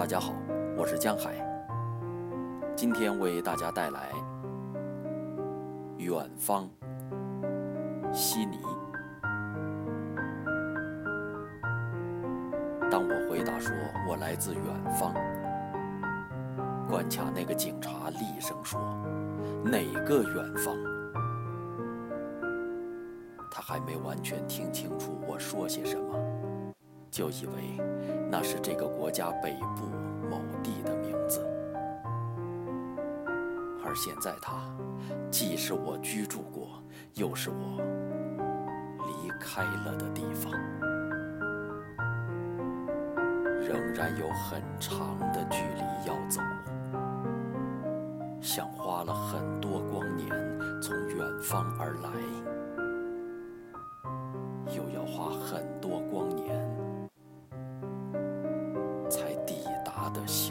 大家好，我是江海。今天为大家带来《远方》悉尼。当我回答说我来自远方，关卡那个警察厉声说：“哪个远方？”他还没完全听清楚我说些什么，就以为那是这个国家北部某地的名字。而现在，它既是我居住过，又是我离开了的地方，仍然有很长的距离要走，像花了很多光年从远方而来。又要花很多光年的星